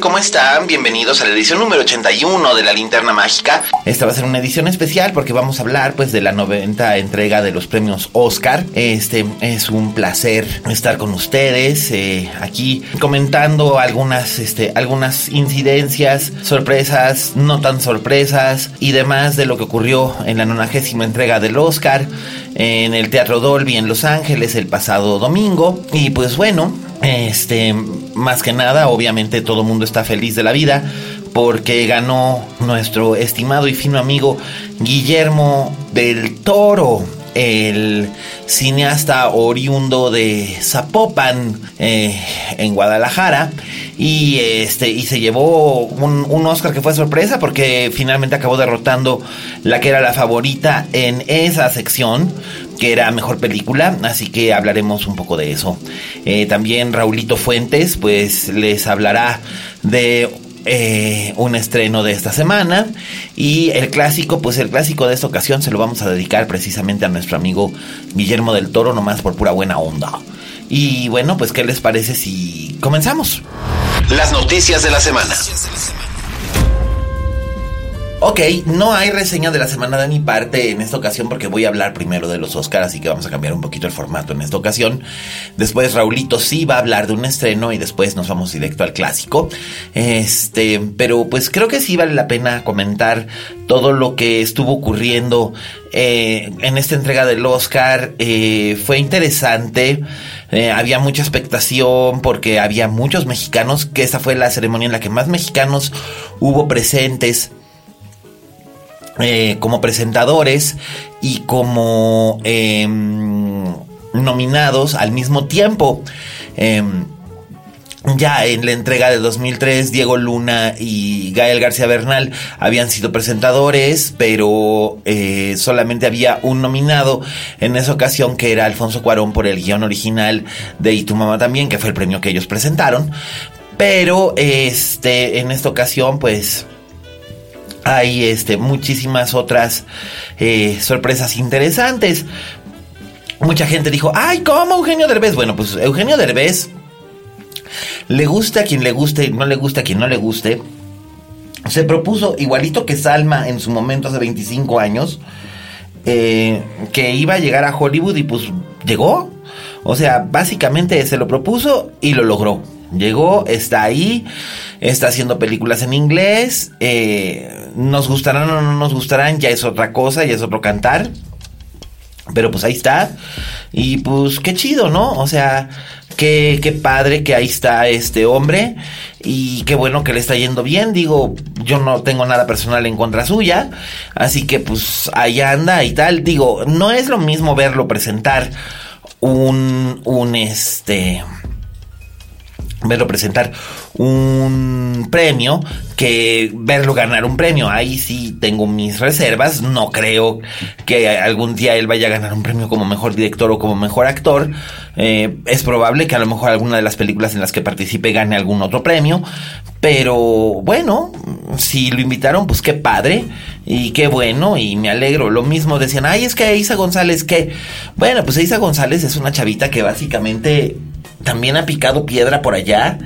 ¿Cómo están? Bienvenidos a la edición número 81 de la Linterna Mágica. Esta va a ser una edición especial porque vamos a hablar pues de la 90 entrega de los premios Oscar. Este es un placer estar con ustedes eh, aquí comentando algunas, este, algunas incidencias, sorpresas, no tan sorpresas y demás de lo que ocurrió en la 90 entrega del Oscar en el Teatro Dolby en Los Ángeles el pasado domingo. Y pues bueno, este, más que nada, obviamente todo el mundo está feliz de la vida porque ganó nuestro estimado y fino amigo Guillermo del Toro, el cineasta oriundo de Zapopan eh, en Guadalajara. Y este y se llevó un, un, Oscar que fue sorpresa porque finalmente acabó derrotando la que era la favorita en esa sección que era mejor película así que hablaremos un poco de eso eh, también Raulito Fuentes pues les hablará de eh, un estreno de esta semana y el clásico, pues el clásico de esta ocasión se lo vamos a dedicar precisamente a nuestro amigo Guillermo del Toro, nomás por pura buena onda. Y bueno, pues ¿qué les parece si comenzamos? Las noticias de la semana. Ok, no hay reseña de la semana de mi parte en esta ocasión porque voy a hablar primero de los Oscars, así que vamos a cambiar un poquito el formato en esta ocasión. Después Raulito sí va a hablar de un estreno y después nos vamos directo al clásico. Este, pero pues creo que sí vale la pena comentar todo lo que estuvo ocurriendo eh, en esta entrega del Oscar. Eh, fue interesante. Eh, había mucha expectación porque había muchos mexicanos, que esa fue la ceremonia en la que más mexicanos hubo presentes. Eh, como presentadores y como eh, nominados al mismo tiempo. Eh, ya en la entrega de 2003, Diego Luna y Gael García Bernal habían sido presentadores, pero eh, solamente había un nominado en esa ocasión que era Alfonso Cuarón por el guion original de Y tu mamá también, que fue el premio que ellos presentaron. Pero este, en esta ocasión, pues hay este, muchísimas otras eh, sorpresas interesantes. Mucha gente dijo, ay, ¿cómo Eugenio Derbez? Bueno, pues Eugenio Derbez le gusta a quien le guste, no le gusta a quien no le guste. Se propuso, igualito que Salma en su momento hace 25 años, eh, que iba a llegar a Hollywood y pues llegó. O sea, básicamente se lo propuso y lo logró. Llegó, está ahí, está haciendo películas en inglés. Eh, nos gustarán o no nos gustarán, ya es otra cosa, ya es otro cantar. Pero pues ahí está. Y pues qué chido, ¿no? O sea, qué, qué padre que ahí está este hombre. Y qué bueno que le está yendo bien. Digo, yo no tengo nada personal en contra suya. Así que pues allá anda y tal. Digo, no es lo mismo verlo presentar un, un este verlo presentar un premio que verlo ganar un premio. Ahí sí tengo mis reservas. No creo que algún día él vaya a ganar un premio como mejor director o como mejor actor. Eh, es probable que a lo mejor alguna de las películas en las que participe gane algún otro premio. Pero bueno, si lo invitaron, pues qué padre. Y qué bueno, y me alegro. Lo mismo decían, ay, es que Isa González, ¿qué? Bueno, pues Isa González es una chavita que básicamente también ha picado piedra por allá.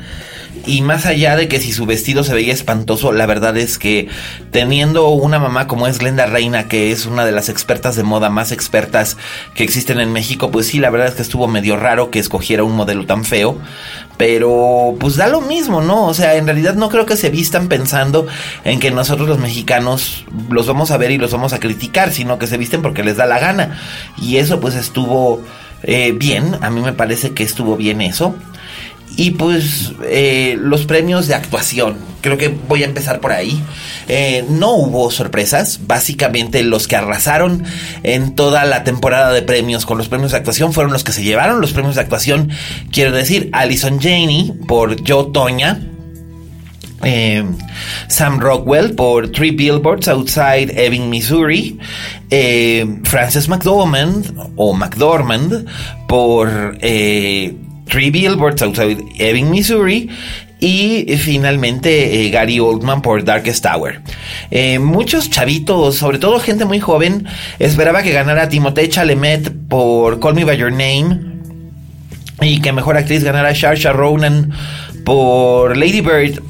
y más allá de que si su vestido se veía espantoso, la verdad es que teniendo una mamá como es Glenda Reina, que es una de las expertas de moda más expertas que existen en México, pues sí, la verdad es que estuvo medio raro que escogiera un modelo tan feo. Pero pues da lo mismo, ¿no? O sea, en realidad no creo que se vistan pensando en que nosotros los mexicanos los vamos a ver y los vamos a criticar, sino que se visten porque les da la gana. Y eso pues estuvo eh, bien, a mí me parece que estuvo bien eso. Y pues eh, los premios de actuación, creo que voy a empezar por ahí. Eh, no hubo sorpresas, básicamente los que arrasaron en toda la temporada de premios con los premios de actuación fueron los que se llevaron los premios de actuación. Quiero decir, Alison Janey por Joe Toña, eh, Sam Rockwell por Three Billboards Outside Ebbing, Missouri. Frances McDormand o McDormand por Three Billboards Outside Ebbing, Missouri. Y finalmente eh, Gary Oldman por Darkest Tower. Eh, muchos chavitos, sobre todo gente muy joven, esperaba que ganara Timothée Chalamet por Call Me By Your Name. Y que mejor actriz ganara Saoirse Ronan por Lady Bird.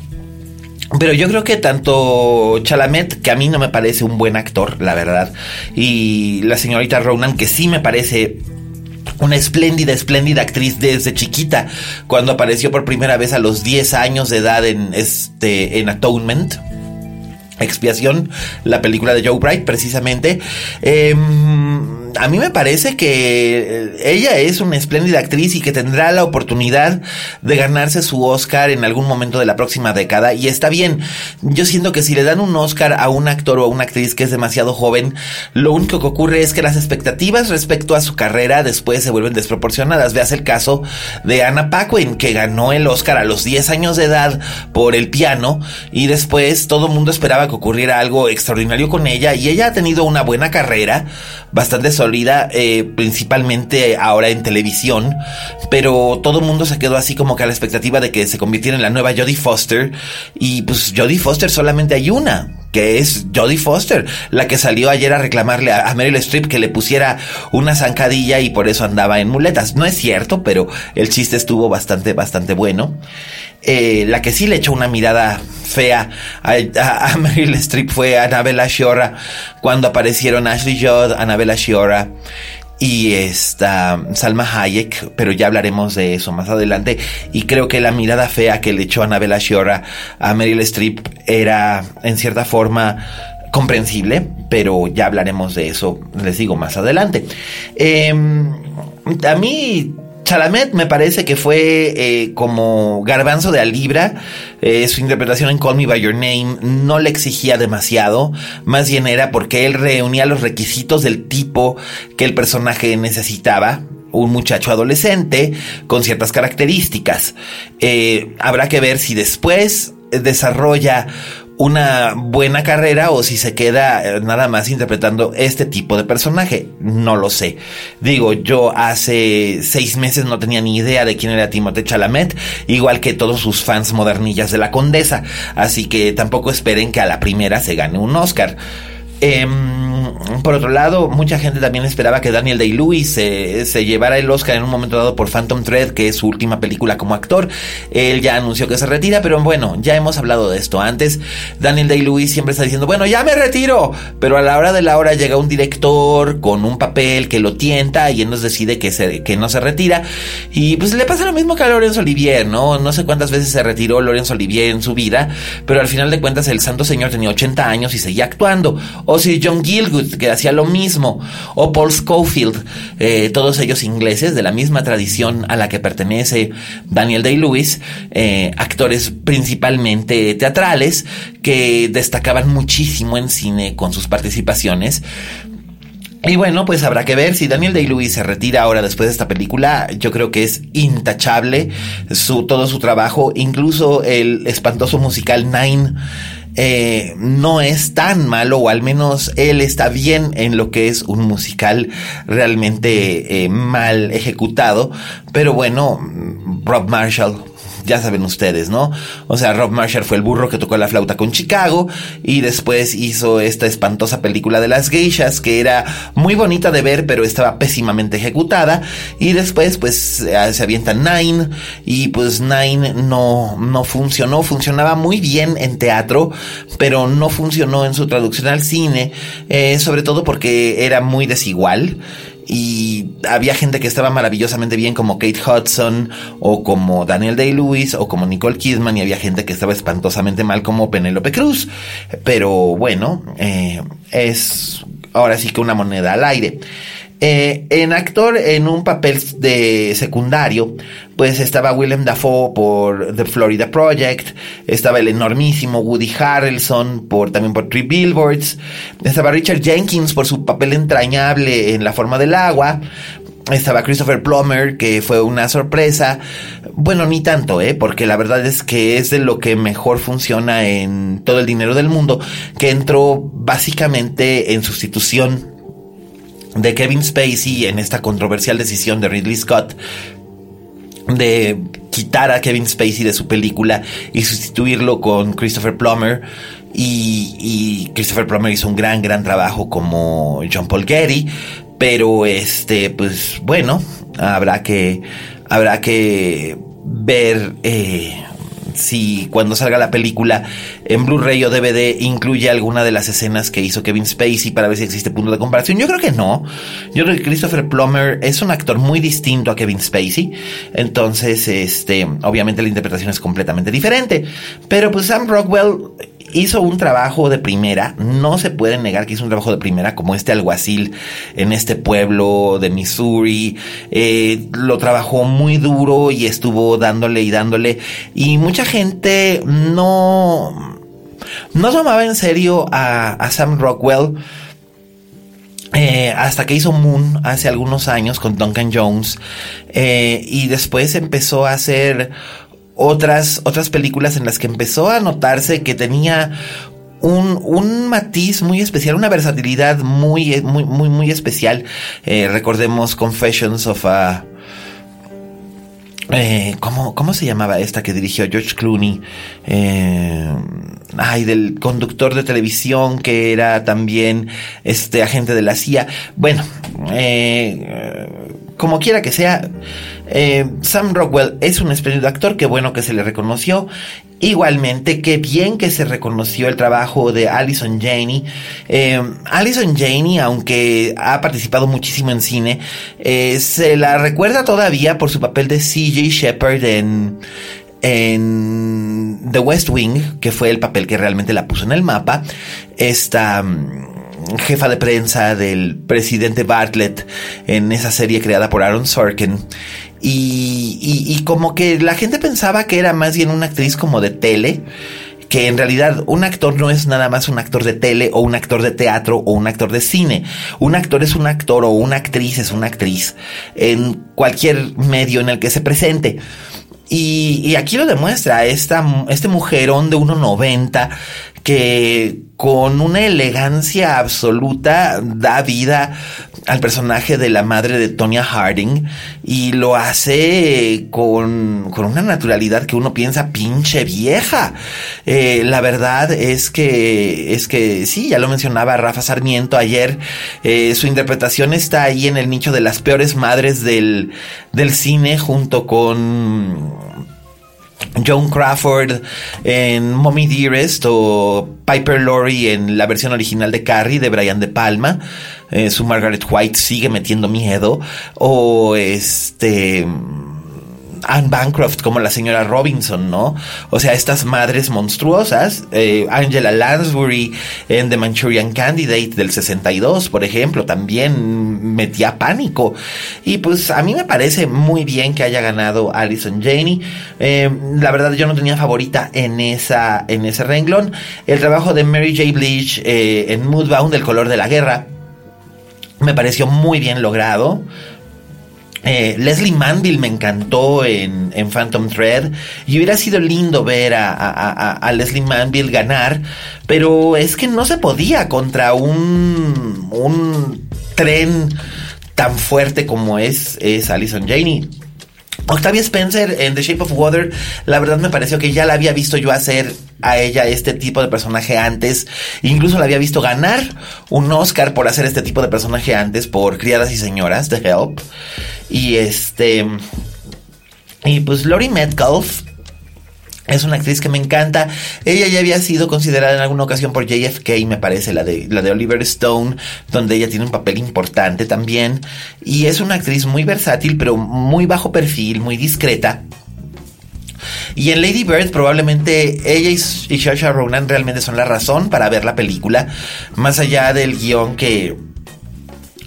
Pero yo creo que tanto Chalamet, que a mí no me parece un buen actor, la verdad, y la señorita Ronan, que sí me parece una espléndida, espléndida actriz desde chiquita, cuando apareció por primera vez a los 10 años de edad en, este, en Atonement. Expiación, la película de Joe Bright, precisamente. Em, a mí me parece que ella es una espléndida actriz y que tendrá la oportunidad de ganarse su Oscar en algún momento de la próxima década. Y está bien. Yo siento que si le dan un Oscar a un actor o a una actriz que es demasiado joven, lo único que ocurre es que las expectativas respecto a su carrera después se vuelven desproporcionadas. Veas el caso de Anna Paquin, que ganó el Oscar a los 10 años de edad por el piano y después todo el mundo esperaba que ocurriera algo extraordinario con ella y ella ha tenido una buena carrera, bastante sólida, eh, principalmente ahora en televisión, pero todo el mundo se quedó así como que a la expectativa de que se convirtiera en la nueva Jodie Foster y pues Jodie Foster solamente hay una que es Jodie Foster, la que salió ayer a reclamarle a, Meryl Streep que le pusiera una zancadilla y por eso andaba en muletas. No es cierto, pero el chiste estuvo bastante, bastante bueno. Eh, la que sí le echó una mirada fea a, Meryl Streep fue Annabella Sciorra cuando aparecieron Ashley Judd, Annabella Sciorra y esta Salma Hayek, pero ya hablaremos de eso más adelante. Y creo que la mirada fea que le echó Annabella Sciorra a Meryl Streep era en cierta forma comprensible, pero ya hablaremos de eso, les digo, más adelante. Em, a mí Chalamet me parece que fue eh, como garbanzo de Alibra. Eh, su interpretación en Call Me By Your Name no le exigía demasiado. Más bien era porque él reunía los requisitos del tipo que el personaje necesitaba un muchacho adolescente con ciertas características. Eh, habrá que ver si después desarrolla una buena carrera o si se queda eh, nada más interpretando este tipo de personaje. No lo sé. Digo, yo hace seis meses no tenía ni idea de quién era Timothée Chalamet, igual que todos sus fans modernillas de la Condesa. Así que tampoco esperen que a la primera se gane un Oscar. Em, por otro lado, mucha gente también esperaba que Daniel Day-Lewis se, llevara el Oscar en un momento dado por Phantom Thread, que es su última película como actor. Él ya anunció que se retira, pero bueno, ya hemos hablado de esto antes. Daniel Day-Lewis siempre está diciendo, bueno, ya me retiro, pero a la hora de la hora llega un director con un papel que lo tienta y él nos decide que, no se retira. Y pues le pasa lo mismo que a Lorenzo Olivier, ¿no? No sé cuántas veces se retiró Lorenzo Olivier en su vida, pero al final de cuentas el santo señor tenía 80 años y seguía actuando o si John Que hacía lo mismo, o Paul Schofield, eh, todos ellos ingleses de la misma tradición a la que pertenece Daniel Day-Lewis, eh, actores principalmente teatrales que destacaban muchísimo en cine con sus participaciones. Y bueno, pues habrá que ver si Daniel Day-Lewis se retira ahora después de esta película. Yo creo que es intachable su, todo su trabajo, incluso el espantoso musical Nine eh, no es tan malo, o al menos él está bien en lo que es un musical realmente eh, mal ejecutado. Pero bueno, Rob Marshall ya saben ustedes, ¿no? O sea, Rob Marshall fue el burro que tocó la flauta con Chicago y después hizo esta espantosa película de las geishas que era muy bonita de ver, pero estaba pésimamente ejecutada. Y después, pues, eh, se avienta Nine y pues Nine no, no funcionó, funcionaba muy bien en teatro, pero no funcionó en su traducción al cine, eh, sobre todo porque era muy desigual y había gente que estaba maravillosamente bien como Kate Hudson o como Daniel Day-Lewis o como Nicole Kidman y había gente que estaba espantosamente mal como Penélope Cruz. Pero bueno, eh, es ahora sí que una moneda al aire. Eh, en actor en un papel de secundario, pues estaba Willem Dafoe por The Florida Project, estaba el enormísimo Woody Harrelson por también por Three Billboards, estaba Richard Jenkins por su papel entrañable en La forma del agua, estaba Christopher Plummer, que fue una sorpresa. Bueno, ni tanto, ¿eh? Porque la verdad es que es de lo que mejor funciona en todo el dinero del mundo, que entró básicamente en sustitución de Kevin Spacey en esta controversial decisión de Ridley Scott de quitar a Kevin Spacey de su película y sustituirlo con Christopher Plummer. Y, Christopher Plummer hizo un gran, gran trabajo como John Paul Getty. Pero este, pues bueno, habrá que, habrá que ver eh, si cuando salga la película en Blu-ray o DVD incluye alguna de las escenas que hizo Kevin Spacey para ver si existe punto de comparación. Yo creo que no. Yo creo que Christopher Plummer es un actor muy distinto a Kevin Spacey. Entonces, este, obviamente la interpretación es completamente diferente. Pero pues Sam Rockwell hizo un trabajo de primera, no se puede negar que hizo un trabajo de primera como este alguacil en este pueblo de Missouri, eh, lo trabajó muy duro y estuvo dándole y dándole y mucha gente no, no tomaba en serio a, Sam Rockwell. Eh, hasta que hizo Moon hace algunos años con Duncan Jones eh, y después empezó a hacer otras, otras películas en las que empezó a notarse que tenía un, un, matiz muy especial, una versatilidad muy, muy, muy, muy especial. Eh, recordemos Confessions of a... Eh, ¿cómo, ¿Cómo se llamaba esta que dirigió George Clooney? Eh, ay, del conductor de televisión que era también este agente de la CIA. Bueno, como quiera que sea, eh, Sam Rockwell es un espléndido actor, qué bueno que se le reconoció. Igualmente, qué bien que se reconoció el trabajo de Alison Janey. Eh, Alison Janey, aunque ha participado muchísimo en cine, eh, se la recuerda todavía por su papel de CJ Shepard en, en The West Wing, que fue el papel que realmente la puso en el mapa. Esta mm, jefa de prensa del presidente Bartlett en esa serie creada por Aaron Sorkin. Y, como que la gente pensaba que era más bien una actriz como de tele, que en realidad un actor no es nada más un actor de tele o un actor de teatro o un actor de cine. Un actor es un actor o una actriz es una actriz en cualquier medio en el que se presente. Y, aquí lo demuestra esta, este mujerón de 1,90 que con una elegancia absoluta da vida al personaje de la madre de Tonya Harding y lo hace con, una naturalidad que uno piensa pinche vieja. Eh, la verdad es que, es que sí, ya lo mencionaba Rafa Sarmiento ayer, eh, su interpretación está ahí en el nicho de las peores madres del, del cine junto con Joan Crawford en Mommy Dearest o Piper Laurie en la versión original de Carrie de Brian De Palma. Eh, su Margaret White sigue metiendo miedo. O este Anne Bancroft como la señora Robinson, ¿no? O sea, estas madres monstruosas, eh, Angela Lansbury en The Manchurian Candidate del 62, por ejemplo, también metía pánico. Y pues a mí me parece muy bien que haya ganado Alison Janey. Eh, la verdad yo no tenía favorita en esa en ese renglón. El trabajo de Mary J. Blige eh, en Moodbound, El color de la guerra, me pareció muy bien logrado. Eh, Leslie Manville me encantó en, Phantom Thread y hubiera sido lindo ver a, Leslie Manville ganar, pero es que no se podía contra un, tren tan fuerte como es, es Alison Janey. Octavia Spencer en The Shape of Water, la verdad me pareció que ya la había visto yo hacer a ella este tipo de personaje antes. Incluso la había visto ganar un Oscar por hacer este tipo de personaje antes por Criadas y Señoras, The Help. Y este... Y pues Lori Metcalf es una actriz que me encanta. Ella ya había sido considerada en alguna ocasión por JFK, me parece, la de, la de Oliver Stone, donde ella tiene un papel importante también. Y es una actriz muy versátil, pero muy bajo perfil, muy discreta. Y en Lady Bird probablemente ella y, Saoirse Ronan realmente son la razón para ver la película, más allá del guion que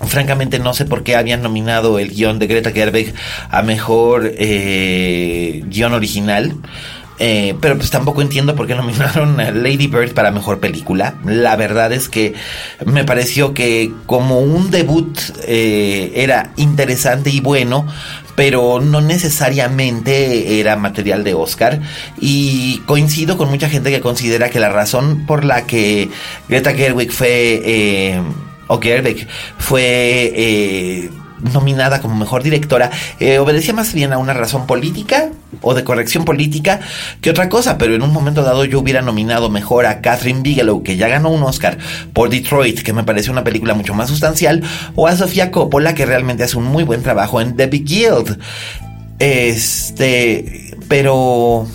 francamente no sé por qué habían nominado el guion de Greta Gerwig a mejor eh, guion original. Eh, pero pues tampoco entiendo por qué nominaron a Lady Bird para mejor película. La verdad es que me pareció que como un debut eh, era interesante y bueno, pero no necesariamente era material de Oscar. Y coincido con mucha gente que considera que la razón por la que Greta Gerwig fue... Eh, o Gerwig fue nominada como mejor directora eh, obedecía más bien a una razón política o de corrección política que otra cosa, pero en un momento dado yo hubiera nominado mejor a Catherine Bigelow, que ya ganó un Oscar por Detroit, que me parece una película mucho más sustancial, o a Sofía Coppola, que realmente hace un muy buen trabajo en The Big Guild. Este, pero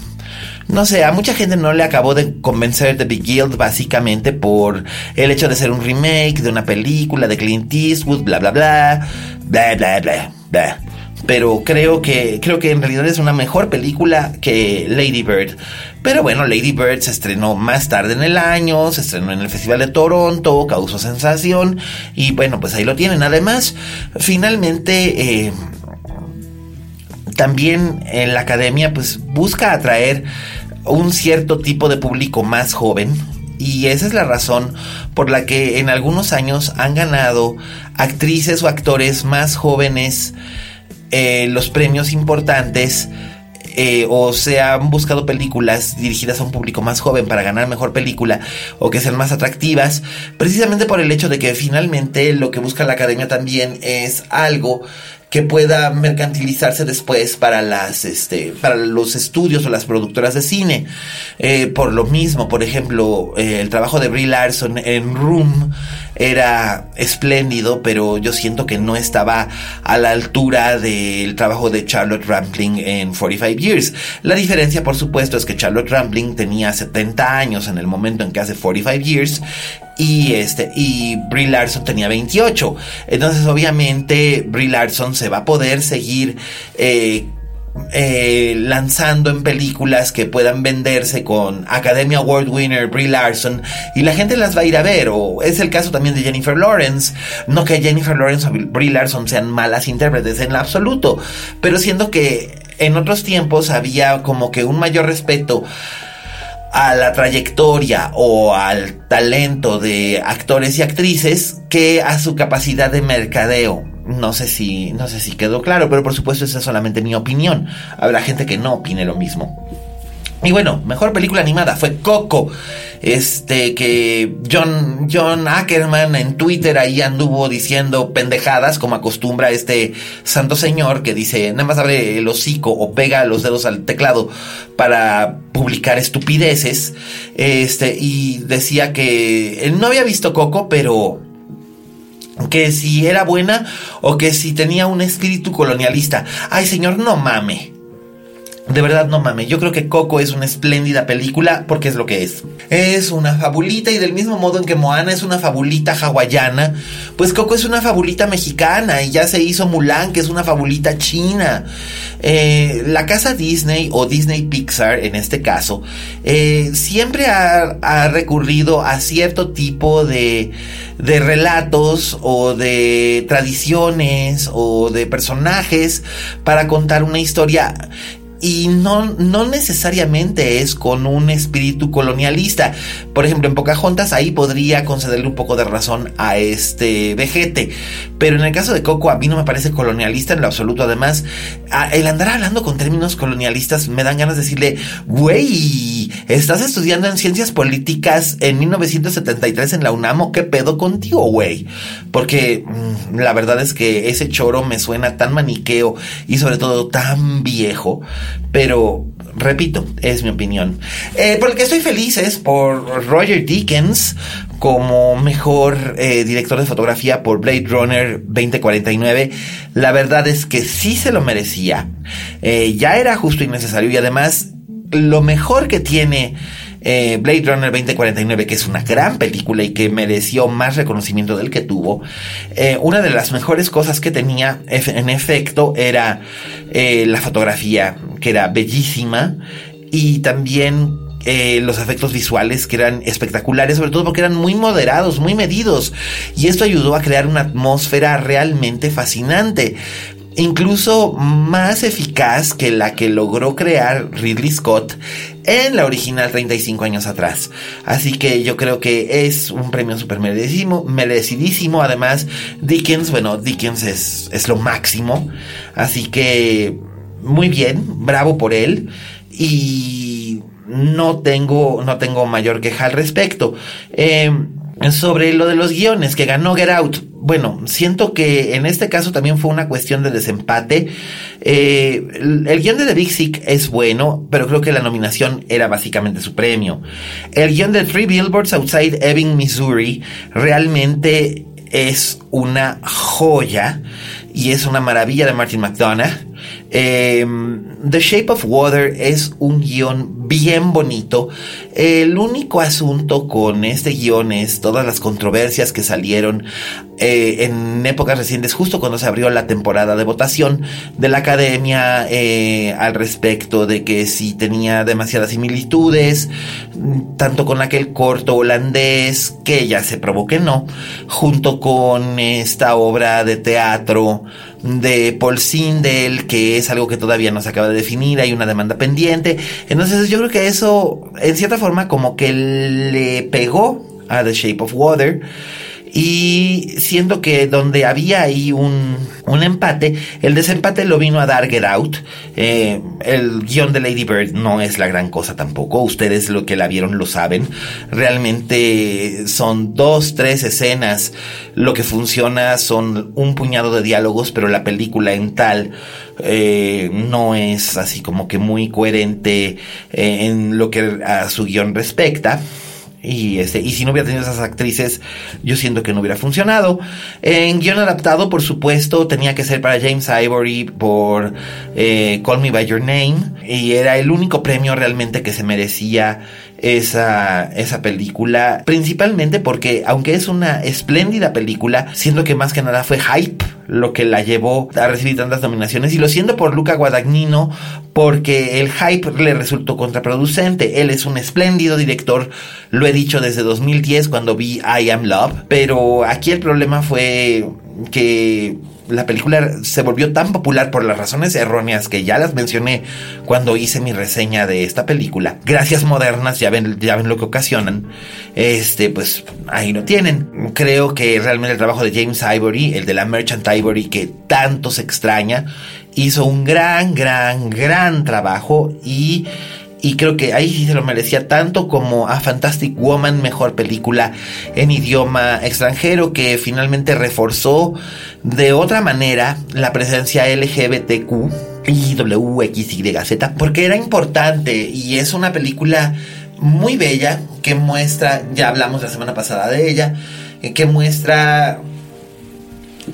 no sé, a mucha gente no le acabó de convencer The Big Guild básicamente por el hecho de ser un remake de una película de Clint Eastwood, bla bla bla, bla bla bla, bla. Pero creo que, creo que en realidad es una mejor película que Lady Bird. Pero bueno, Lady Bird se estrenó más tarde en el año, se estrenó en el Festival de Toronto, causó sensación y bueno, pues ahí lo tienen. Además, finalmente... Eh, también en la academia pues busca atraer un cierto tipo de público más joven. Y esa es la razón por la que en algunos años han ganado actrices o actores más jóvenes eh, los premios importantes eh, o se han buscado películas dirigidas a un público más joven para ganar mejor película o que sean más atractivas, precisamente por el hecho de que finalmente lo que busca la academia también es algo que pueda mercantilizarse después para las este para los estudios o las productoras de cine. Eh, por lo mismo por ejemplo eh, el trabajo de Brie Larson en Room era espléndido pero yo siento que no estaba a la altura del trabajo de Charlotte Rampling en 45 Years. La diferencia por supuesto es que Charlotte Rampling tenía 70 años en el momento en que hace 45 Years y este y Brie Larson tenía 28 entonces obviamente Brie Larson se va a poder seguir eh, eh, lanzando en películas que puedan venderse con Academy Award winner Brie Larson y la gente las va a ir a ver o es el caso también de Jennifer Lawrence. No que Jennifer Lawrence o Brie Larson sean malas intérpretes en absoluto pero siendo que en otros tiempos había como que un mayor respeto a la trayectoria o al talento de actores y actrices que a su capacidad de mercadeo. No sé si, no sé si quedó claro, pero por supuesto esa es solamente mi opinión. Habrá gente que no opine lo mismo. Y bueno, mejor película animada fue Coco. Este que John, John Ackerman en Twitter ahí anduvo diciendo pendejadas, como acostumbra este santo señor que dice, nada más abre el hocico o pega los dedos al teclado para publicar estupideces. Este, y decía que él no había visto Coco, pero que si era buena o que si tenía un espíritu colonialista. Ay, señor, no mame. De verdad, no mames. Yo creo que Coco es una espléndida película porque es lo que es. Es una fabulita y del mismo modo en que Moana es una fabulita hawaiana, pues Coco es una fabulita mexicana y ya se hizo Mulan, que es una fabulita china. Eh, la casa Disney o Disney Pixar en este caso, eh, siempre ha, ha, recurrido a cierto tipo de, de relatos o de tradiciones o de personajes para contar una historia y no, no necesariamente es con un espíritu colonialista. Por ejemplo, en Pocahontas ahí podría concederle un poco de razón a este vejete. Pero en el caso de Coco a mí no me parece colonialista en lo absoluto. Además, el andar hablando con términos colonialistas me dan ganas de decirle, güey, estás estudiando en ciencias políticas en 1973 en la UNAM, ¿qué pedo contigo, güey? Porque mm, la verdad es que ese choro me suena tan maniqueo y sobre todo tan viejo pero repito, es mi opinión. Eh, por el que estoy feliz es por Roger Dickens como mejor eh, director de fotografía por Blade Runner 2049. La verdad es que sí se lo merecía. Eh, ya era justo y necesario y además lo mejor que tiene eh, Blade Runner 2049, que es una gran película y que mereció más reconocimiento del que tuvo, eh, una de las mejores cosas que tenía, en efecto, era eh, la fotografía, que era bellísima, y también los efectos visuales que eran espectaculares, sobre todo porque eran muy moderados, muy medidos. Y esto ayudó a crear una atmósfera realmente fascinante incluso más eficaz que la que logró crear Ridley Scott en la original 35 años atrás. Así que yo creo que es un premio súper merecidísimo, merecidísimo. Además, Dickens, bueno, Dickens es, es lo máximo. Así que muy bien, bravo por él. Y no tengo, no tengo mayor queja al respecto. Eh, sobre lo de los guiones que ganó Get Out. Bueno, siento que en este caso también fue una cuestión de desempate. Eh, el, guion de The Big Sick es bueno, pero creo que la nominación era básicamente su premio. El guion de Three Billboards Outside Ebbing, Missouri, realmente es una joya y es una maravilla de Martin McDonough. Em, The Shape of Water es un guion bien bonito. El único asunto con este guion es todas las controversias que salieron eh, en épocas recientes, justo cuando se abrió la temporada de votación de la academia eh, al respecto de que si tenía demasiadas similitudes, tanto con aquel corto holandés, que ya se probó que no, junto con esta obra de teatro de Paul Sindel, que es algo que todavía no se acaba de definir, hay una demanda pendiente. Entonces yo creo que eso, en cierta forma, como que le pegó a The Shape of Water. Y siendo que donde había ahí un, un empate, el desempate lo vino a dar Get Out. Eh, el guion de Lady Bird no es la gran cosa tampoco. Ustedes lo que la vieron lo saben. Realmente son dos, tres escenas. Lo que funciona son un puñado de diálogos, pero la película en tal eh, no es así como que muy coherente eh, en lo que a su guion respecta. Y, este, y si no hubiera tenido esas actrices, yo siento que no hubiera funcionado. En guion adaptado, por supuesto, tenía que ser para James Ivory por eh, Call Me By Your Name. Y era el único premio realmente que se merecía esa, esa película, principalmente porque aunque es una espléndida película, siendo que más que nada fue hype lo que la llevó a recibir tantas nominaciones y lo siento por Luca Guadagnino porque el hype le resultó contraproducente. Él es un espléndido director, lo he dicho desde 2010 cuando vi I Am Love, pero aquí el problema fue que la película se volvió tan popular por las razones erróneas que ya las mencioné cuando hice mi reseña de esta película. Gracias modernas, ya ven, ya ven lo que ocasionan. Este, pues ahí lo tienen. Creo que realmente el trabajo de James Ivory, el de la Merchant Ivory, que tanto se extraña, hizo un gran, gran, gran trabajo y y creo que ahí sí se lo merecía tanto como a Fantastic Woman, mejor película en idioma extranjero, que finalmente reforzó de otra manera la presencia LGBTQ y WXYZ, porque era importante y es una película muy bella que muestra, ya hablamos la semana pasada de ella, que muestra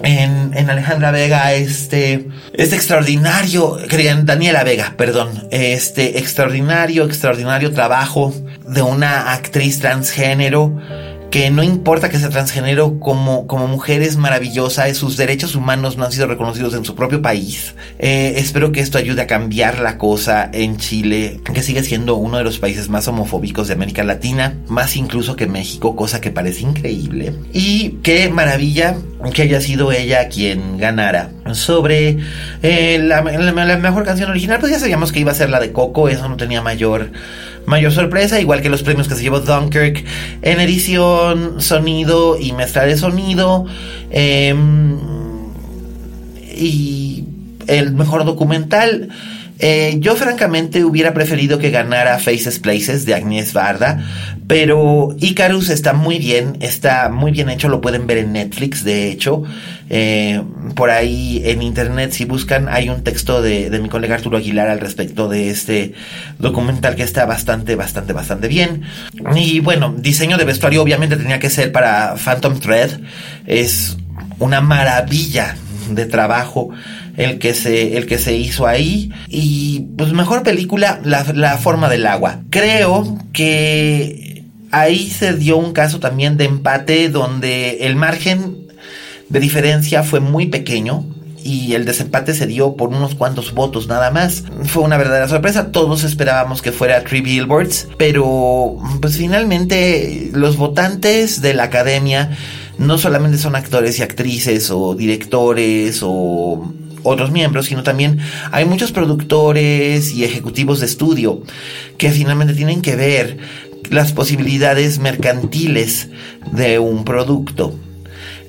en, en, Alejandra Vega este, este extraordinario, Daniela Vega, perdón, este extraordinario, extraordinario trabajo de una actriz transgénero que no importa que sea transgénero, como, como mujer es maravillosa, sus derechos humanos no han sido reconocidos en su propio país. Eh, espero que esto ayude a cambiar la cosa en Chile, que sigue siendo uno de los países más homofóbicos de América Latina, más incluso que México, cosa que parece increíble. Y qué maravilla que haya sido ella quien ganara sobre eh, la, mejor canción original, pues ya sabíamos que iba a ser la de Coco, eso no tenía mayor, mayor sorpresa, igual que los premios que se llevó Dunkirk en edición, sonido y mezcla de sonido, em, y el mejor documental. Eh, yo francamente hubiera preferido que ganara Faces Places de Agnes Barda, pero Icarus está muy bien, está muy bien hecho, lo pueden ver en Netflix, de hecho. Eh, por ahí en internet, si buscan, hay un texto de, mi colega Arturo Aguilar al respecto de este documental que está bastante, bastante, bastante bien. Y bueno, diseño de vestuario obviamente tenía que ser para Phantom Thread. Es una maravilla de trabajo el que se, el que se hizo ahí. Y pues mejor película, la, la forma del agua. Creo que ahí se dio un caso también de empate donde el margen de diferencia fue muy pequeño y el desempate se dio por unos cuantos votos nada más. Fue una verdadera sorpresa, todos esperábamos que fuera Three Billboards, pero pues finalmente los votantes de la academia no solamente son actores y actrices o directores o otros miembros, sino también hay muchos productores y ejecutivos de estudio que finalmente tienen que ver las posibilidades mercantiles de un producto.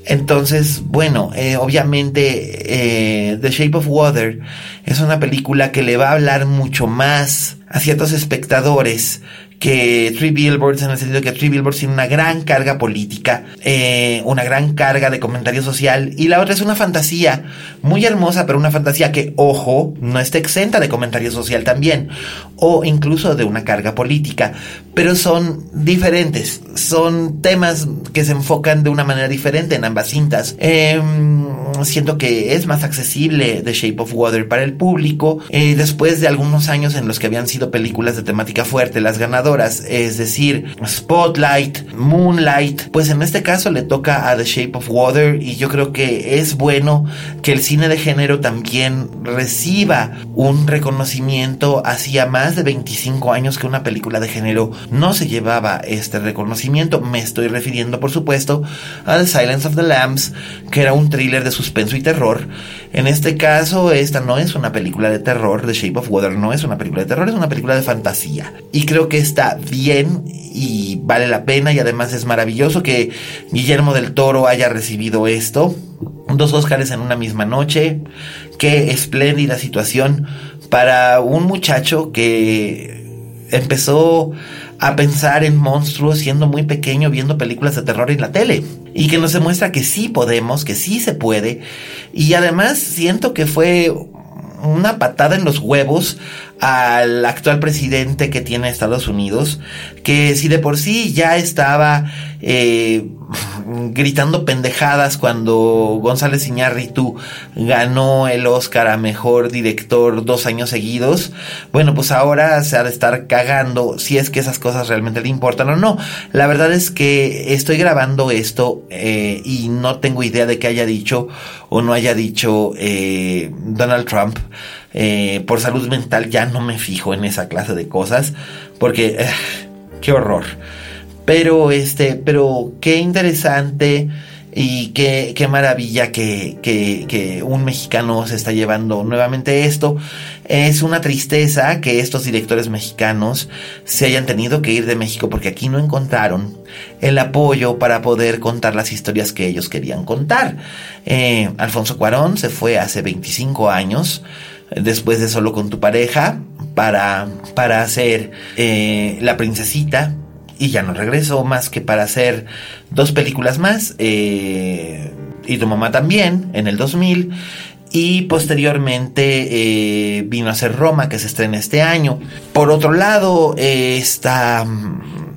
Entonces, bueno, eh, obviamente eh, The Shape of Water es una película que le va a hablar mucho más a ciertos espectadores que Three Billboards, en el sentido que Three Billboards tiene una gran carga política, eh, una gran carga de comentario social, y la otra es una fantasía muy hermosa, pero una fantasía que, ojo, no está exenta de comentario social también, o incluso de una carga política, pero son diferentes, son temas que se enfocan de una manera diferente en ambas cintas. Em, siento que es más accesible The Shape of Water para el público, eh, después de algunos años en los que habían sido películas de temática fuerte, las ganadoras, es decir, Spotlight, Moonlight, pues en este caso le toca a The Shape of Water y yo creo que es bueno que el cine de género también reciba un reconocimiento hacía más de 25 años que una película de género no se llevaba este reconocimiento. Me estoy refiriendo, por supuesto, a The Silence of the Lambs, que era un thriller de suspenso y terror. En este caso, esta no es una película de terror, The Shape of Water no es una película de terror, es una película de fantasía. Y creo que esta bien y vale la pena y además es maravilloso que Guillermo del Toro haya recibido esto. Dos Óscares en una misma noche. Qué espléndida situación para un muchacho que empezó a pensar en monstruos siendo muy pequeño viendo películas de terror en la tele y que nos demuestra que sí podemos, que sí se puede. Y además siento que fue una patada en los huevos al actual presidente que tiene Estados Unidos, que si de por sí ya estaba eh, gritando pendejadas cuando González Iñárritu ganó el Oscar a Mejor Director dos años seguidos, bueno, pues ahora se ha de estar cagando si es que esas cosas realmente le importan o no. La verdad es que estoy grabando esto eh, y no tengo idea de qué haya dicho o no haya dicho eh, Donald Trump. Eh, por salud mental ya no me fijo en esa clase de cosas porque eh, qué horror. Pero este, pero qué interesante y qué, qué maravilla que, que, un mexicano se está llevando nuevamente esto. Es una tristeza que estos directores mexicanos se hayan tenido que ir de México porque aquí no encontraron el apoyo para poder contar las historias que ellos querían contar. Eh, Alfonso Cuarón se fue hace 25 años después de Solo con tu pareja para, para hacer eh, La princesita y ya no regresó más que para hacer dos películas más eh, y tu mamá también en el 2000 y posteriormente eh, vino a hacer Roma que se estrena este año. Por otro lado está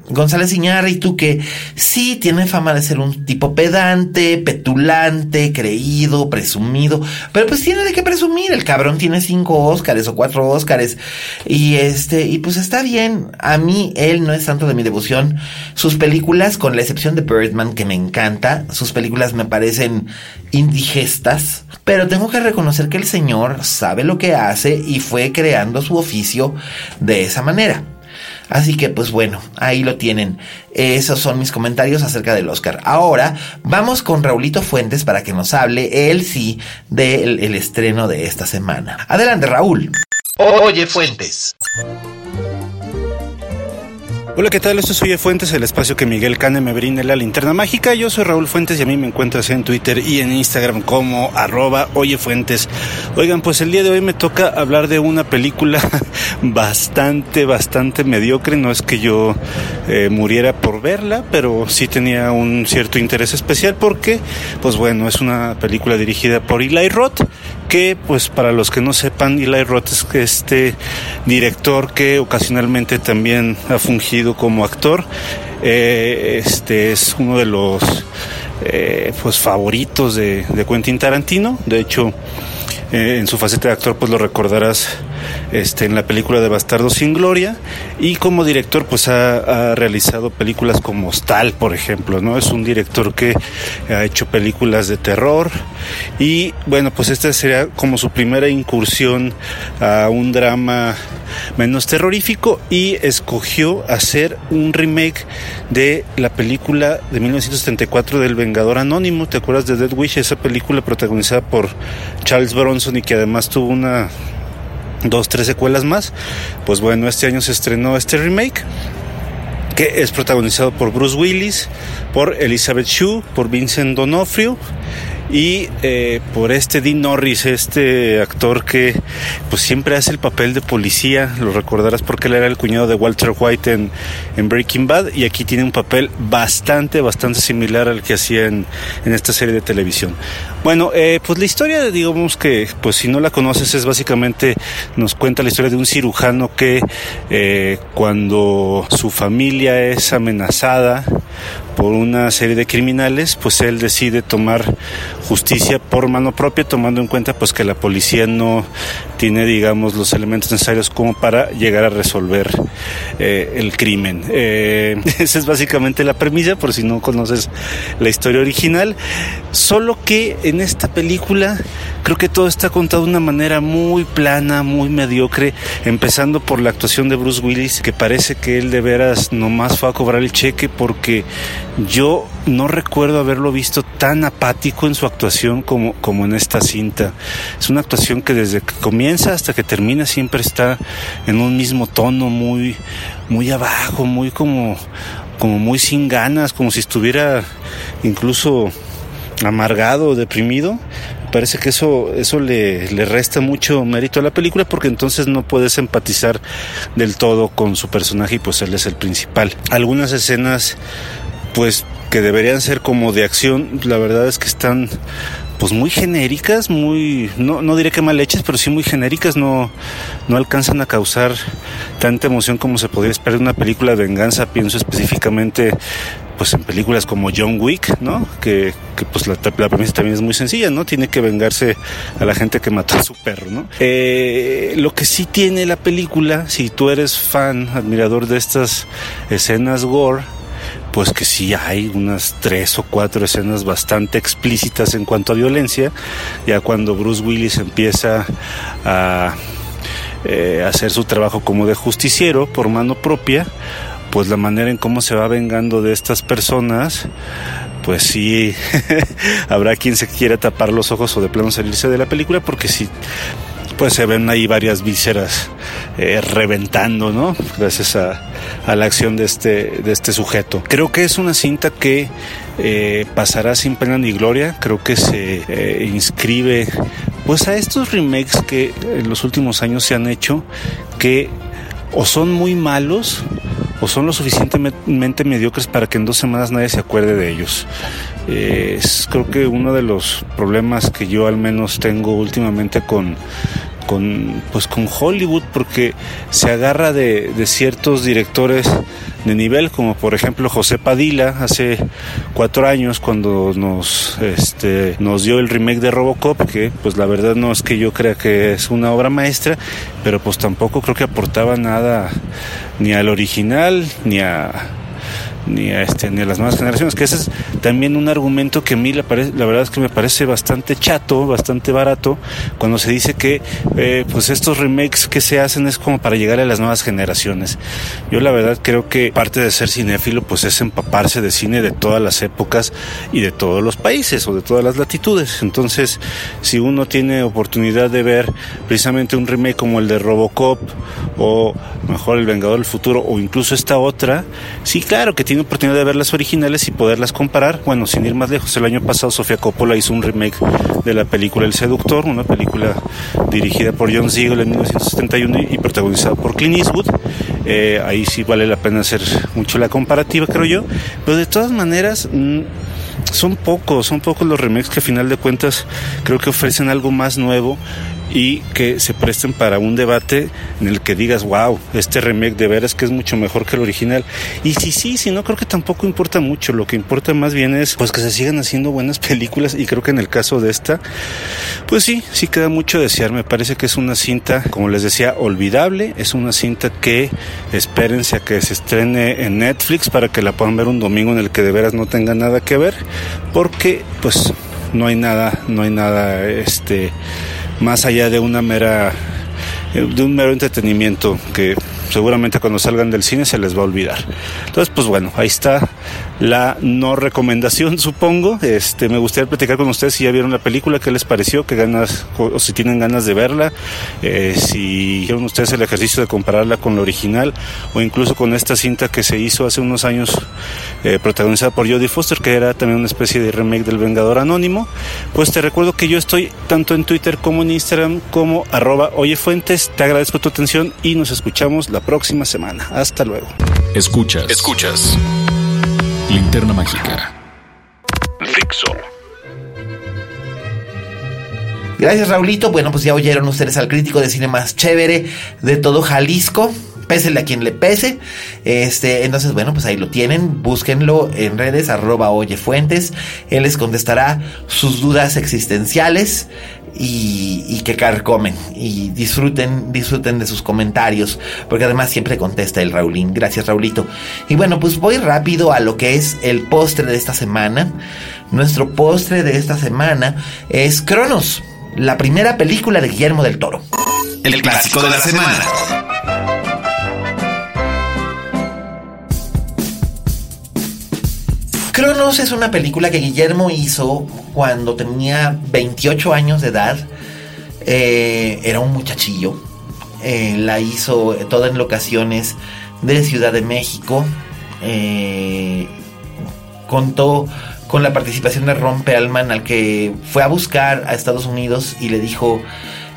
González Iñárritu, que sí tiene fama de ser un tipo pedante, petulante, creído, presumido, pero pues tiene de qué presumir, el cabrón tiene cinco Óscares o cuatro Óscares, y este, y pues está bien, a mí él no es tanto de mi devoción, sus películas, con la excepción de Birdman, que me encanta, sus películas me parecen indigestas, pero tengo que reconocer que el señor sabe lo que hace y fue creando su oficio de esa manera. Así que pues bueno, ahí lo tienen. Esos son mis comentarios acerca del Oscar. Ahora vamos con Raulito Fuentes para que nos hable, él sí, del el estreno de esta semana. Adelante Raúl. Oye Fuentes. Hola, ¿qué tal? Esto es Oye Fuentes, el espacio que Miguel Cane me brinda la linterna mágica. Yo soy Raúl Fuentes y a mí me encuentras en Twitter y en Instagram como arroba Oye Fuentes. Oigan, pues el día de hoy me toca hablar de una película bastante, bastante mediocre. No es que yo eh, muriera por verla, pero sí tenía un cierto interés especial porque, pues bueno, es una película dirigida por Eli Roth que pues para los que no sepan, Eli Roth es este director que ocasionalmente también ha fungido como actor. Eh, este es uno de los eh, pues favoritos de, de Quentin Tarantino. De hecho, eh, en su faceta de actor pues lo recordarás este, en la película de Bastardo sin Gloria y como director pues ha, realizado películas como Stal por ejemplo no es un director que ha hecho películas de terror y bueno pues esta sería como su primera incursión a un drama menos terrorífico y escogió hacer un remake de la película de 1974 del Vengador Anónimo. ¿Te acuerdas de Dead Wish? Esa película protagonizada por Charles Bronson y que además tuvo una dos, tres secuelas más. Pues bueno, este año se estrenó este remake que es protagonizado por Bruce Willis, por Elizabeth Shue, por Vincent Donofrio y eh, por este Dean Norris, este actor que pues siempre hace el papel de policía, lo recordarás porque él era el cuñado de Walter White en, en Breaking Bad y aquí tiene un papel bastante, bastante similar al que hacía en, en esta serie de televisión. Bueno, eh, pues la historia, digamos que, pues si no la conoces, es básicamente, nos cuenta la historia de un cirujano que eh, cuando su familia es amenazada por una serie de criminales, pues él decide tomar justicia por mano propia, tomando en cuenta pues que la policía no tiene, digamos, los elementos necesarios como para llegar a resolver eh, el crimen. Eh, esa es básicamente la premisa, por si no conoces la historia original. Solo que en esta película creo que todo está contado de una manera muy plana, muy mediocre, empezando por la actuación de Bruce Willis, que parece que él de veras nomás fue a cobrar el cheque porque yo no recuerdo haberlo visto tan apático en su actuación como, como en esta cinta. Es una actuación que desde que comienza hasta que termina siempre está en un mismo tono, muy, muy abajo, muy como, como muy sin ganas, como si estuviera incluso amargado, deprimido, parece que eso, eso le, le, resta mucho mérito a la película porque entonces no puedes empatizar del todo con su personaje y pues él es el principal. Algunas escenas pues que deberían ser como de acción, la verdad es que están pues muy genéricas, muy, no, no diré que mal hechas, pero sí muy genéricas, no, no alcanzan a causar tanta emoción como se podría esperar de una película de venganza, pienso específicamente pues en películas como John Wick, ¿no? Que, que pues la, la, premisa también es muy sencilla, ¿no? Tiene que vengarse a la gente que mató a su perro, ¿no? Eh, lo que sí tiene la película, si tú eres fan, admirador de estas escenas gore, pues que sí hay unas tres o cuatro escenas bastante explícitas en cuanto a violencia, ya cuando Bruce Willis empieza a eh, hacer su trabajo como de justiciero por mano propia, pues la manera en cómo se va vengando de estas personas, pues sí, habrá quien se quiera tapar los ojos o de plano salirse de la película, porque sí, pues se ven ahí varias vísceras eh, reventando, ¿no? Gracias a, a, la acción de este, de este sujeto. Creo que es una cinta que eh, pasará sin pena ni gloria, creo que se eh, inscribe pues a estos remakes que en los últimos años se han hecho, que o son muy malos o son lo suficientemente mediocres para que en dos semanas nadie se acuerde de ellos. Es creo que uno de los problemas que yo al menos tengo últimamente con con pues con Hollywood porque se agarra de, de, ciertos directores de nivel como por ejemplo José Padilla hace cuatro años cuando nos este nos dio el remake de Robocop que pues la verdad no es que yo crea que es una obra maestra pero pues tampoco creo que aportaba nada ni al original ni a ni a, este, ni a las nuevas generaciones, que ese es también un argumento que a mí la, verdad es que me parece bastante chato, bastante barato, cuando se dice que eh, pues estos remakes que se hacen es como para llegar a las nuevas generaciones. Yo la verdad creo que parte de ser cinéfilo pues es empaparse de cine de todas las épocas y de todos los países o de todas las latitudes. Entonces, si uno tiene oportunidad de ver precisamente un remake como el de Robocop o mejor El Vengador del Futuro o incluso esta otra, sí, claro que tiene oportunidad de ver las originales y poderlas comparar. Bueno, sin ir más lejos, el año pasado Sofía Coppola hizo un remake de la película El Seductor, una película dirigida por John Siegel en 1971 y protagonizada por Clint Eastwood. Eh, ahí sí vale la pena hacer mucho la comparativa, creo yo. Pero de todas maneras, mm, son pocos, son pocos los remakes que a final de cuentas creo que ofrecen algo más nuevo y que se presten para un debate en el que digas, wow, este remake de veras que es mucho mejor que el original. Y si sí, si no, creo que tampoco importa mucho. Lo que importa más bien es pues que se sigan haciendo buenas películas y creo que en el caso de esta, pues sí, sí queda mucho desear. Me parece que es una cinta, como les decía, olvidable. Es una cinta que espérense a que se estrene en Netflix para que la puedan ver un domingo en el que de veras no tenga nada que ver, porque pues no hay nada, no hay nada, este más allá de una mera de un mero entretenimiento que seguramente cuando salgan del cine se les va a olvidar. Entonces, pues bueno, ahí está la no recomendación, supongo. Este, me gustaría platicar con ustedes si ya vieron la película, qué les pareció, qué ganas, o si tienen ganas de verla, eh, si hicieron ustedes el ejercicio de compararla con la original, o incluso con esta cinta que se hizo hace unos años, eh, protagonizada por Jodie Foster, que era también una especie de remake del Vengador Anónimo. Pues te recuerdo que yo estoy tanto en Twitter como en Instagram como arroba oyefuentes. Te agradezco tu atención y nos escuchamos la próxima semana. Hasta luego. Escuchas. Escuchas. Linterna Mágica. Fixo. Gracias, Raulito. Bueno, pues ya oyeron ustedes al crítico de cine más chévere de todo Jalisco. Pésele a quien le pese. Este, entonces, bueno, pues ahí lo tienen. Búsquenlo en redes, arroba oyefuentes. Él les contestará sus dudas existenciales y, que carcomen y disfruten, disfruten de sus comentarios, porque además siempre contesta el Raulín. Gracias, Raulito. Y bueno, pues voy rápido a lo que es el postre de esta semana. Nuestro postre de esta semana es Cronos, la primera película de Guillermo del Toro. El clásico de la semana. Cronos es una película que Guillermo hizo cuando tenía 28 años de edad. Eh, era un muchachillo. Eh, la hizo toda en locaciones de Ciudad de México. Eh, contó con la participación de Ron Perlman, al que fue a buscar a Estados Unidos y le dijo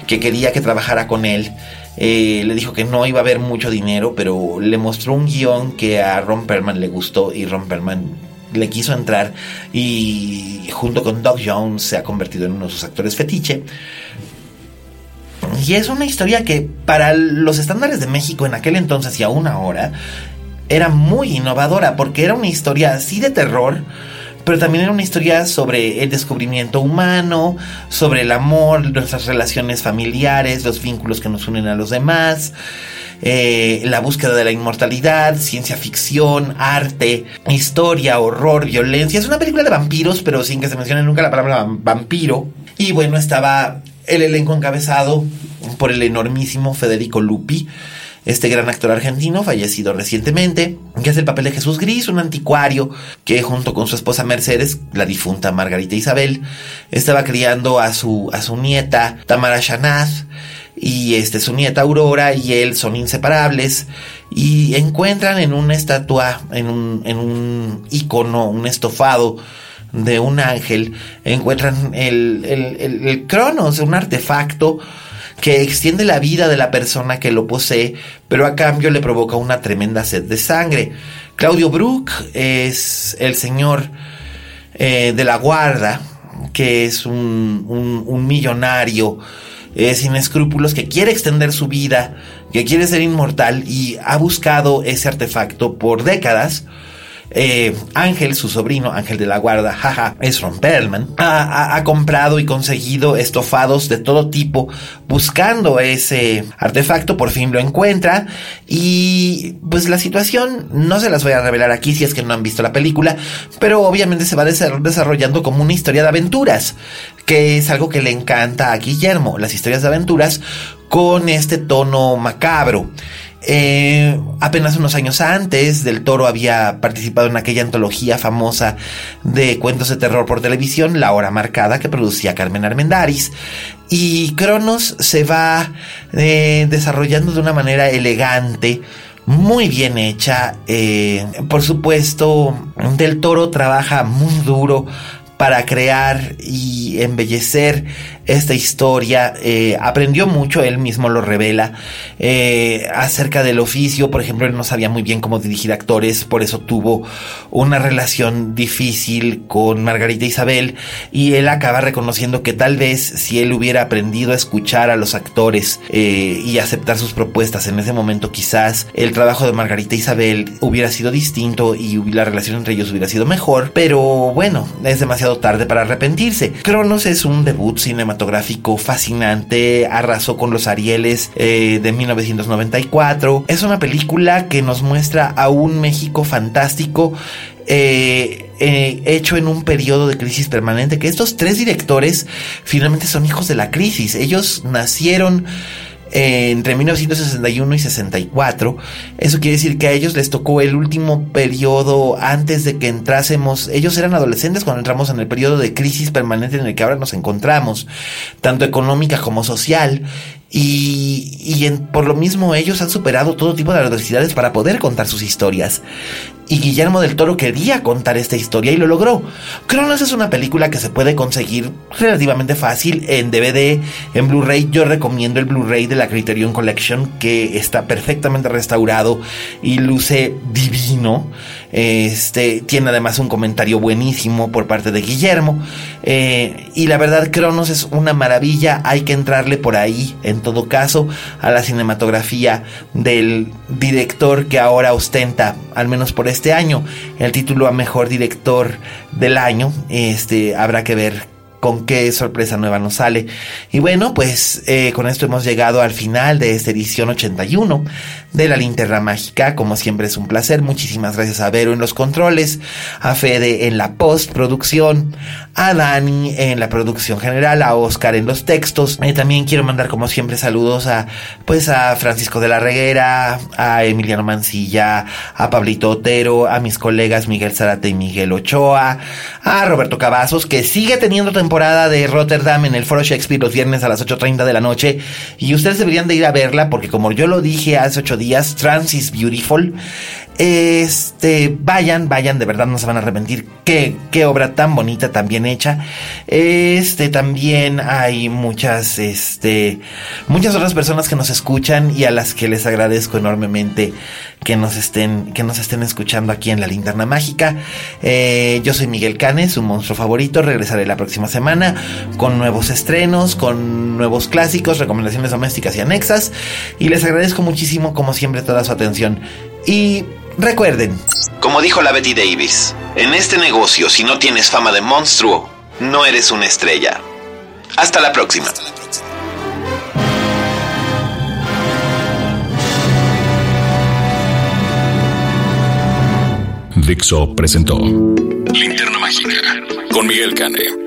que quería que trabajara con él. le dijo que no iba a haber mucho dinero, pero le mostró un guion que a Ron Perlman le gustó y Ron Perlman le quiso entrar y junto con Doug Jones se ha convertido en uno de sus actores fetiche. Y es una historia que para los estándares de México en aquel entonces y aún ahora era muy innovadora porque era una historia así de terror, pero también era una historia sobre el descubrimiento humano, sobre el amor, nuestras relaciones familiares, los vínculos que nos unen a los demás. Eh, la búsqueda de la inmortalidad, ciencia ficción, arte, historia, horror, violencia. Es una película de vampiros, pero sin que se mencione nunca la palabra vampiro. Y bueno, estaba el elenco encabezado por el enormísimo Federico Lupi, este gran actor argentino fallecido recientemente, que hace el papel de Jesús Gris, un anticuario que junto con su esposa Mercedes, la difunta Margarita Isabel, estaba criando a su, a su nieta Tamara Shanaz y este su nieta Aurora y él son inseparables y encuentran en una estatua, en un, en un icono, un estofado de un ángel, encuentran el, el, el, Cronos, un artefacto que extiende la vida de la persona que lo posee, pero a cambio le provoca una tremenda sed de sangre. Claudio Brook es el señor eh, de la guarda, que es un, un, un millonario sin escrúpulos, que quiere extender su vida, que quiere ser inmortal y ha buscado ese artefacto por décadas. Eh, Ángel, su sobrino, Ángel de la Guarda, jaja, es Ron Perlman, ha, comprado y conseguido estofados de todo tipo buscando ese artefacto, por fin lo encuentra y pues la situación no se las voy a revelar aquí si es que no han visto la película, pero obviamente se va desarrollando como una historia de aventuras, que es algo que le encanta a Guillermo, las historias de aventuras con este tono macabro. Eh, apenas unos años antes, Del Toro había participado en aquella antología famosa de cuentos de terror por televisión, La Hora Marcada, que producía Carmen Armendaris. Y Cronos se va eh, desarrollando de una manera elegante, muy bien hecha. Eh, por supuesto, Del Toro trabaja muy duro para crear y embellecer esta historia. Eh, aprendió mucho, él mismo lo revela, eh, acerca del oficio. Por ejemplo, él no sabía muy bien cómo dirigir actores, por eso tuvo una relación difícil con Margarita Isabel. Y él acaba reconociendo que tal vez si él hubiera aprendido a escuchar a los actores eh, y aceptar sus propuestas en ese momento, quizás el trabajo de Margarita Isabel hubiera sido distinto y la relación entre ellos hubiera sido mejor. Pero bueno, es demasiado tarde para arrepentirse. Cronos es un debut cinematográfico fascinante, arrasó con los Arieles eh, de 1994. Es una película que nos muestra a un México fantástico. Eh, eh, hecho en un periodo de crisis permanente, que estos tres directores finalmente son hijos de la crisis. Ellos nacieron entre 1961 y 64. Eso quiere decir que a ellos les tocó el último periodo antes de que entrásemos. Ellos eran adolescentes cuando entramos en el periodo de crisis permanente en el que ahora nos encontramos, tanto económica como social. Y, y por lo mismo ellos han superado todo tipo de adversidades para poder contar sus historias y Guillermo del Toro quería contar esta historia y lo logró. Cronos es una película que se puede conseguir relativamente fácil en DVD, en Blu-ray. Yo recomiendo el Blu-ray de la Criterion Collection que está perfectamente restaurado y luce divino. Este tiene además un comentario buenísimo por parte de Guillermo. Eh, y la verdad, Cronos es una maravilla. Hay que entrarle por ahí, en todo caso, a la cinematografía del director que ahora ostenta, al menos por este año, el título a mejor director del año. Este habrá que ver con qué sorpresa nueva nos sale. Y bueno, pues eh, con esto hemos llegado al final de esta edición 81 de la linterna mágica. Como siempre es un placer. Muchísimas gracias a Vero en los controles, a Fede en la postproducción, a Dani en la producción general, a Oscar en los textos. y también quiero mandar como siempre saludos a pues a Francisco de la Reguera, a Emiliano Mancilla, a Pablito Otero, a mis colegas Miguel Zarate y Miguel Ochoa, a Roberto Cavazos que sigue teniendo temporada de Rotterdam en el Foro Shakespeare los viernes a las 8.30 de la noche y ustedes deberían de ir a verla porque como yo lo dije hace ocho días, Trans is Beautiful. Este, vayan, vayan, de verdad no se van a arrepentir. Qué, qué obra tan bonita, tan bien hecha. Este, también hay muchas, este, muchas otras personas que nos escuchan y a las que les agradezco enormemente que nos estén, que nos estén escuchando aquí en la linterna mágica. Eh, yo soy Miguel Canes, su monstruo favorito. Regresaré la próxima semana con nuevos estrenos, con nuevos clásicos, recomendaciones domésticas y anexas. Y les agradezco muchísimo, como siempre, toda su atención. Y Recuerden, como dijo la Betty Davis, en este negocio si no tienes fama de monstruo, no eres una estrella. Hasta la próxima. Dixo presentó Linterna Mágica con Miguel Cane.